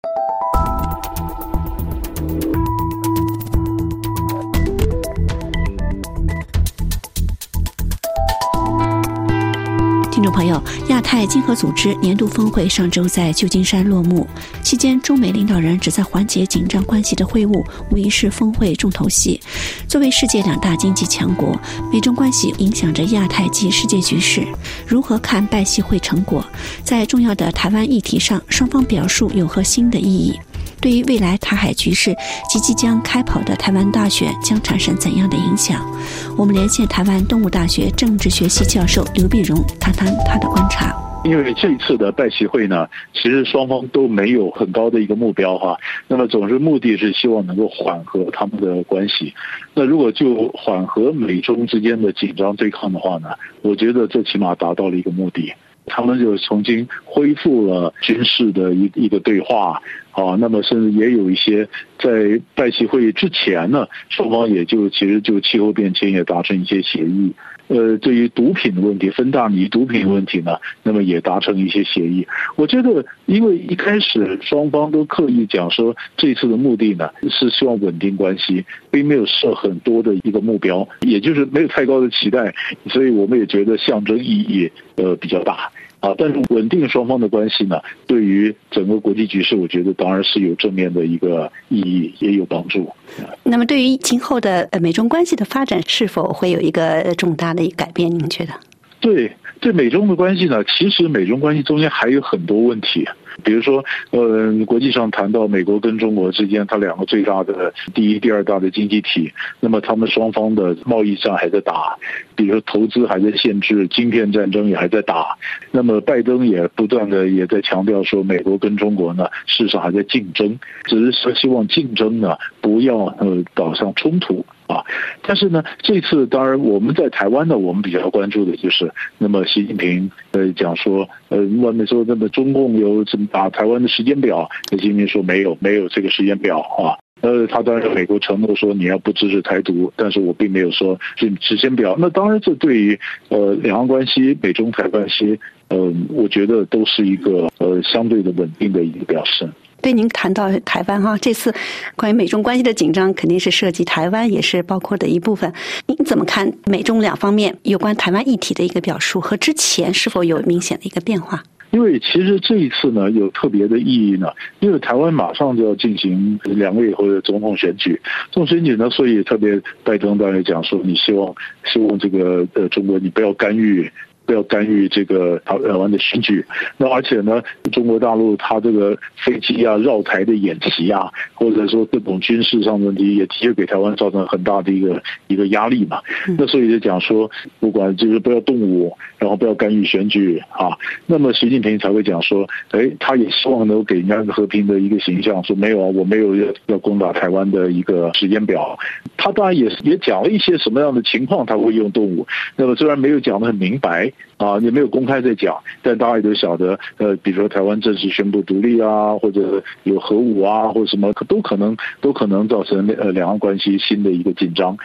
听众朋友，亚太经合组织年度峰会上周在旧金山落幕，期间中美领导人旨在缓解紧张关系的会晤，无疑是峰会重头戏。作为世界两大经济强国，美中关系影响着亚太及世界局势。如何看拜习会成果？在重要的台湾议题上，双方表述有何新的意义？对于未来台海局势及即将开跑的台湾大选将产生怎样的影响？我们连线台湾东吴大学政治学系教授刘碧荣，谈谈他的观察。因为这一次的拜习会呢，其实双方都没有很高的一个目标哈，那么总是目的是希望能够缓和他们的关系。那如果就缓和美中之间的紧张对抗的话呢，我觉得这起码达到了一个目的。他们就重新恢复了军事的一一个对话，啊，那么甚至也有一些在拜习会之前呢，双方也就其实就气候变迁也达成一些协议。呃，对于毒品的问题，芬大尼毒品问题呢，那么也达成一些协议。我觉得，因为一开始双方都刻意讲说，这次的目的呢是希望稳定关系，并没有设很多的一个目标，也就是没有太高的期待，所以我们也觉得象征意义呃比较大。啊，但是稳定双方的关系呢，对于整个国际局势，我觉得当然是有正面的一个意义，也有帮助。那么，对于今后的呃美中关系的发展，是否会有一个重大的改变？您觉得？对，对美中的关系呢，其实美中关系中间还有很多问题。比如说，呃，国际上谈到美国跟中国之间，它两个最大的第一、第二大的经济体，那么他们双方的贸易战还在打，比如说投资还在限制，晶片战争也还在打。那么拜登也不断的也在强调说，美国跟中国呢，事实上还在竞争，只是说希望竞争呢不要呃导向冲突。但是呢，这次当然我们在台湾呢，我们比较关注的就是，那么习近平呃讲说，呃外面说那么中共有怎么打台湾的时间表，习近平说没有，没有这个时间表啊。呃，他当然美国承诺说你要不支持台独，但是我并没有说是时间表。那当然这对于呃两岸关系、美中台关系，呃，我觉得都是一个呃相对的稳定的一个表示。对，您谈到台湾哈，这次关于美中关系的紧张，肯定是涉及台湾，也是包括的一部分。您怎么看美中两方面有关台湾议题的一个表述，和之前是否有明显的一个变化？因为其实这一次呢，有特别的意义呢，因为台湾马上就要进行两个月以后的总统选举，总统选举呢，所以特别拜登当然讲说，你希望希望这个呃中国你不要干预。不要干预这个台湾的选举。那而且呢，中国大陆它这个飞机啊、绕台的演习啊，或者说各种军事上的问题，也的确给台湾造成很大的一个一个压力嘛。那所以就讲说，不管就是不要动武，然后不要干预选举啊。那么习近平才会讲说，哎，他也希望能够给人家和平的一个形象，说没有啊，我没有要要攻打台湾的一个时间表。他当然也也讲了一些什么样的情况他会用动武。那么虽然没有讲得很明白。啊，也没有公开在讲，但大家也都晓得，呃，比如说台湾正式宣布独立啊，或者有核武啊，或者什么，都可能都可能造成呃两岸关系新的一个紧张。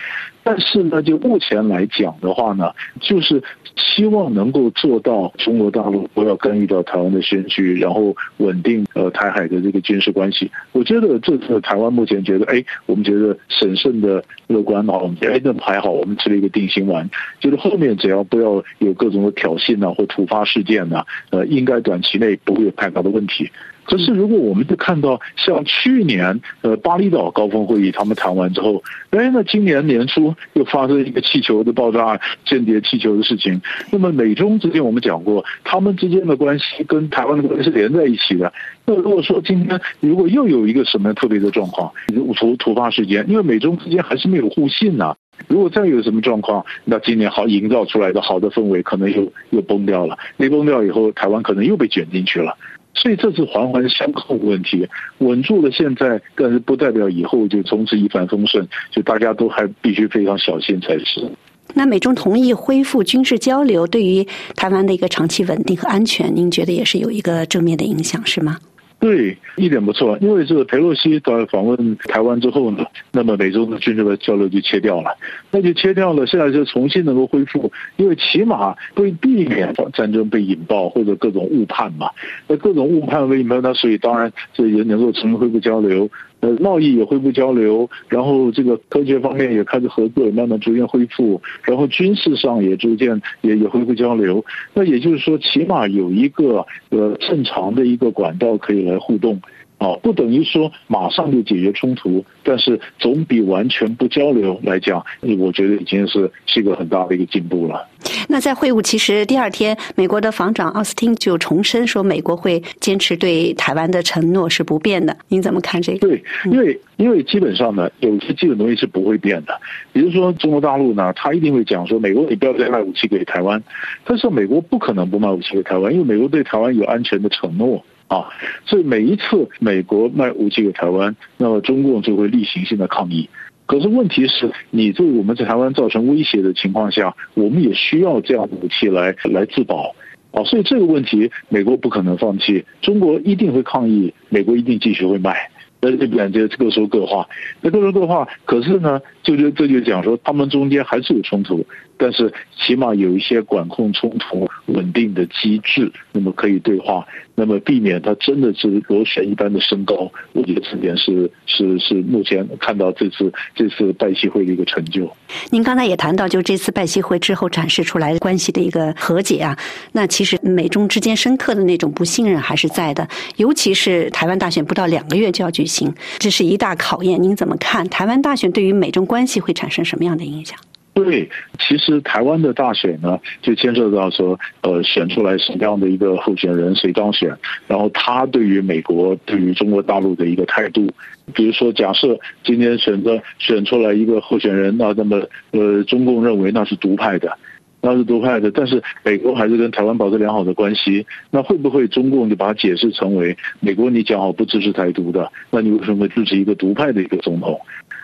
但是呢，就目前来讲的话呢，就是希望能够做到中国大陆不要干预到台湾的选举，然后稳定呃台海的这个军事关系。我觉得这次台湾目前觉得，哎，我们觉得审慎的乐观啊，我们觉得哎那还好，我们吃了一个定心丸，就是后面只要不要有各种的挑衅啊或突发事件呢，呃，应该短期内不会有太大的问题。可是，如果我们就看到像去年呃巴厘岛高峰会议他们谈完之后，哎，那今年年初又发生一个气球的爆炸、间谍气球的事情。那么美中之间我们讲过，他们之间的关系跟台湾的关系是连在一起的。那如果说今天如果又有一个什么特别的状况，突突发事件，因为美中之间还是没有互信呐。如果再有什么状况，那今年好营造出来的好的氛围可能又又崩掉了。那崩掉以后，台湾可能又被卷进去了。所以这是环环相扣的问题，稳住了现在，但是不代表以后就从此一帆风顺，就大家都还必须非常小心才是。那美中同意恢复军事交流，对于台湾的一个长期稳定和安全，您觉得也是有一个正面的影响，是吗？对，一点不错。因为这个佩洛西到访问台湾之后呢，那么美中的军事的交流就切掉了，那就切掉了。现在就重新能够恢复，因为起码会避免战争被引爆或者各种误判嘛。那各种误判为什么？呢所以当然这也能够重新恢复交流。呃，贸易也恢复交流，然后这个科学方面也开始合作，慢慢逐渐恢复，然后军事上也逐渐也也恢复交流。那也就是说，起码有一个呃正常的一个管道可以来互动。啊，不等于说马上就解决冲突，但是总比完全不交流来讲，我觉得已经是是一个很大的一个进步了。那在会晤其实第二天，美国的防长奥斯汀就重申说，美国会坚持对台湾的承诺是不变的。您怎么看这个？对，因为因为基本上呢，有些基本东西是不会变的。比如说中国大陆呢，他一定会讲说，美国你不要再卖武器给台湾，但是美国不可能不卖武器给台湾，因为美国对台湾有安全的承诺。啊，所以每一次美国卖武器给台湾，那么中共就会例行性的抗议。可是问题是，你对我们在台湾造成威胁的情况下，我们也需要这样的武器来来自保。啊，所以这个问题，美国不可能放弃，中国一定会抗议，美国一定继续会卖。那这边就各说各话，那各说各话。可是呢，就就这就讲说，他们中间还是有冲突。但是起码有一些管控冲突稳定的机制，那么可以对话，那么避免它真的是螺旋一般的升高。我觉得这点是是是目前看到这次这次拜习会的一个成就。您刚才也谈到，就这次拜习会之后展示出来关系的一个和解啊，那其实美中之间深刻的那种不信任还是在的，尤其是台湾大选不到两个月就要举行，这是一大考验。您怎么看台湾大选对于美中关系会产生什么样的影响？对，其实台湾的大选呢，就牵涉到说，呃，选出来什么样的一个候选人，谁当选，然后他对于美国、对于中国大陆的一个态度。比如说，假设今天选择选出来一个候选人，那那么，呃，中共认为那是独派的，那是独派的，但是美国还是跟台湾保持良好的关系，那会不会中共就把它解释成为美国你讲好不支持台独的，那你为什么支持一个独派的一个总统？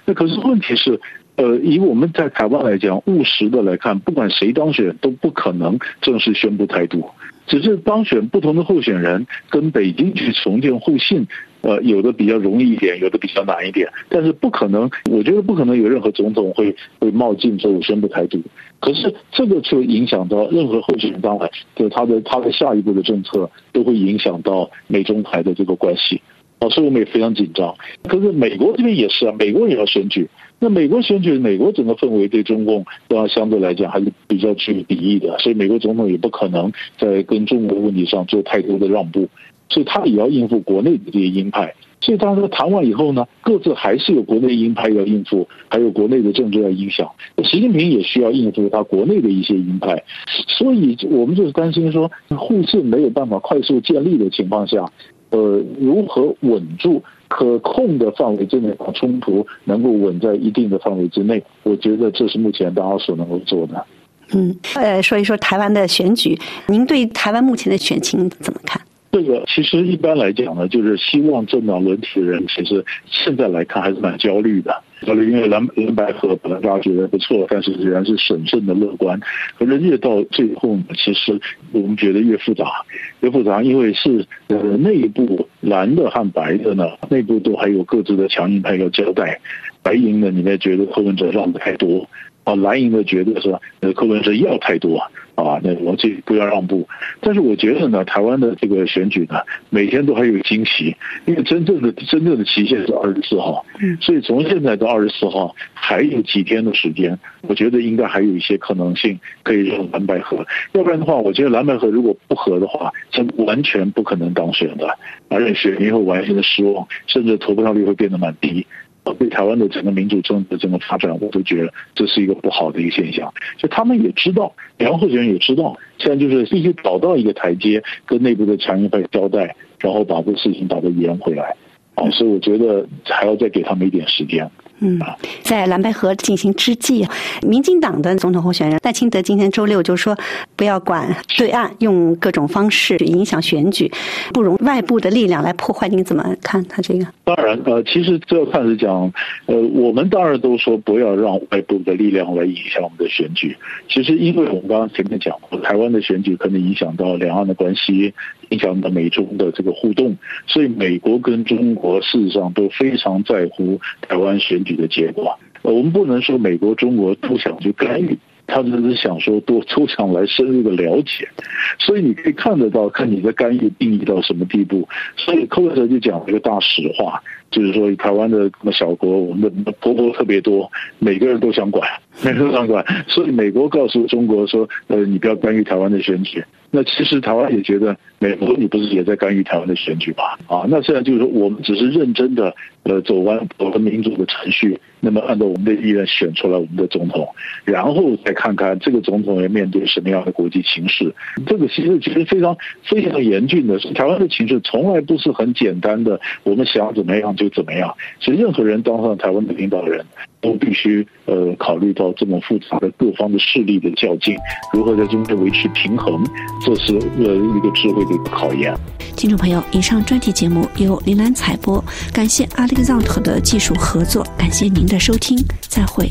那可是问题是。呃，以我们在台湾来讲，务实的来看，不管谁当选，都不可能正式宣布台独。只是当选不同的候选人跟北京去重建互信，呃，有的比较容易一点，有的比较难一点。但是不可能，我觉得不可能有任何总统会会冒进说我宣布台独。可是这个就影响到任何候选人当然，就他的他的下一步的政策都会影响到美中台的这个关系。啊，所以我们也非常紧张。可是美国这边也是啊，美国也要选举。那美国选举，美国整个氛围对中共都要相对来讲还是比较具有敌意的，所以美国总统也不可能在跟中国问题上做太多的让步，所以他也要应付国内的这些鹰派。所以当时谈完以后呢，各自还是有国内鹰派要应付，还有国内的政治要影响。习近平也需要应付他国内的一些鹰派，所以我们就是担心说，互信没有办法快速建立的情况下。呃，如何稳住可控的范围之内，把冲突能够稳在一定的范围之内？我觉得这是目前大家所能够做的。嗯，呃，说一说台湾的选举，您对台湾目前的选情怎么看？这个其实一般来讲呢，就是希望政党轮替的人，其实现在来看还是蛮焦虑的。焦虑，因为蓝蓝白河本来大家觉得不错，但是仍然是审慎的乐观。可是越到最后呢，其实我们觉得越复杂，越复杂，因为是呃内部蓝的和白的呢，内部都还有各自的强硬派要交代。白银的，你们觉得柯文哲让的太多。啊，蓝营的觉得是吧？呃，柯文哲要太多啊，那我这不要让步。但是我觉得呢，台湾的这个选举呢，每天都还有惊喜，因为真正的真正的期限是二十四号，嗯，所以从现在到二十四号还有几天的时间，我觉得应该还有一些可能性可以让蓝白合。要不然的话，我觉得蓝白合如果不合的话，是完全不可能当选的，而且选民会完全的失望，甚至投票率会变得蛮低。对台湾的整个民主政治的这个发展，我都觉得这是一个不好的一个现象。就他们也知道，两候选人也知道，现在就是必须找到一个台阶，跟内部的强硬派交代，然后把这个事情把它圆回来。啊，所以我觉得还要再给他们一点时间。嗯，在蓝白河进行之际，民进党的总统候选人赖清德今天周六就说，不要管对岸用各种方式去影响选举，不容外部的力量来破坏。你怎么看他这个？当然，呃，其实这看是讲，呃，我们当然都说不要让外部的力量来影响我们的选举。其实，因为我们刚刚前面讲过，台湾的选举可能影响到两岸的关系。影响到美中的这个互动。所以，美国跟中国事实上都非常在乎台湾选举的结果。我们不能说美国、中国都想去干预。他只是想说多抽象来深入的了解，所以你可以看得到，看你的干预定义到什么地步。所以寇特就讲了一个大实话，就是说台湾的那么小国，我们的婆婆特别多，每个人都想管，每个人都想管。所以美国告诉中国说，呃，你不要干预台湾的选举。那其实台湾也觉得，美国你不是也在干预台湾的选举吧？啊，那现在就是说，我们只是认真的，呃，走完我们民主的程序，那么按照我们的意愿选出来我们的总统，然后再看看这个总统要面对什么样的国际形势。这个其实其实非常非常严峻的，台湾的情势从来不是很简单的，我们想怎么样就怎么样。其实任何人当上台湾的领导人。都必须呃考虑到这么复杂的各方的势力的较劲，如何在中间维持平衡，这是呃一个智慧的考验。听众朋友，以上专题节目由林兰采播，感谢 Alexand 的技术合作，感谢您的收听，再会。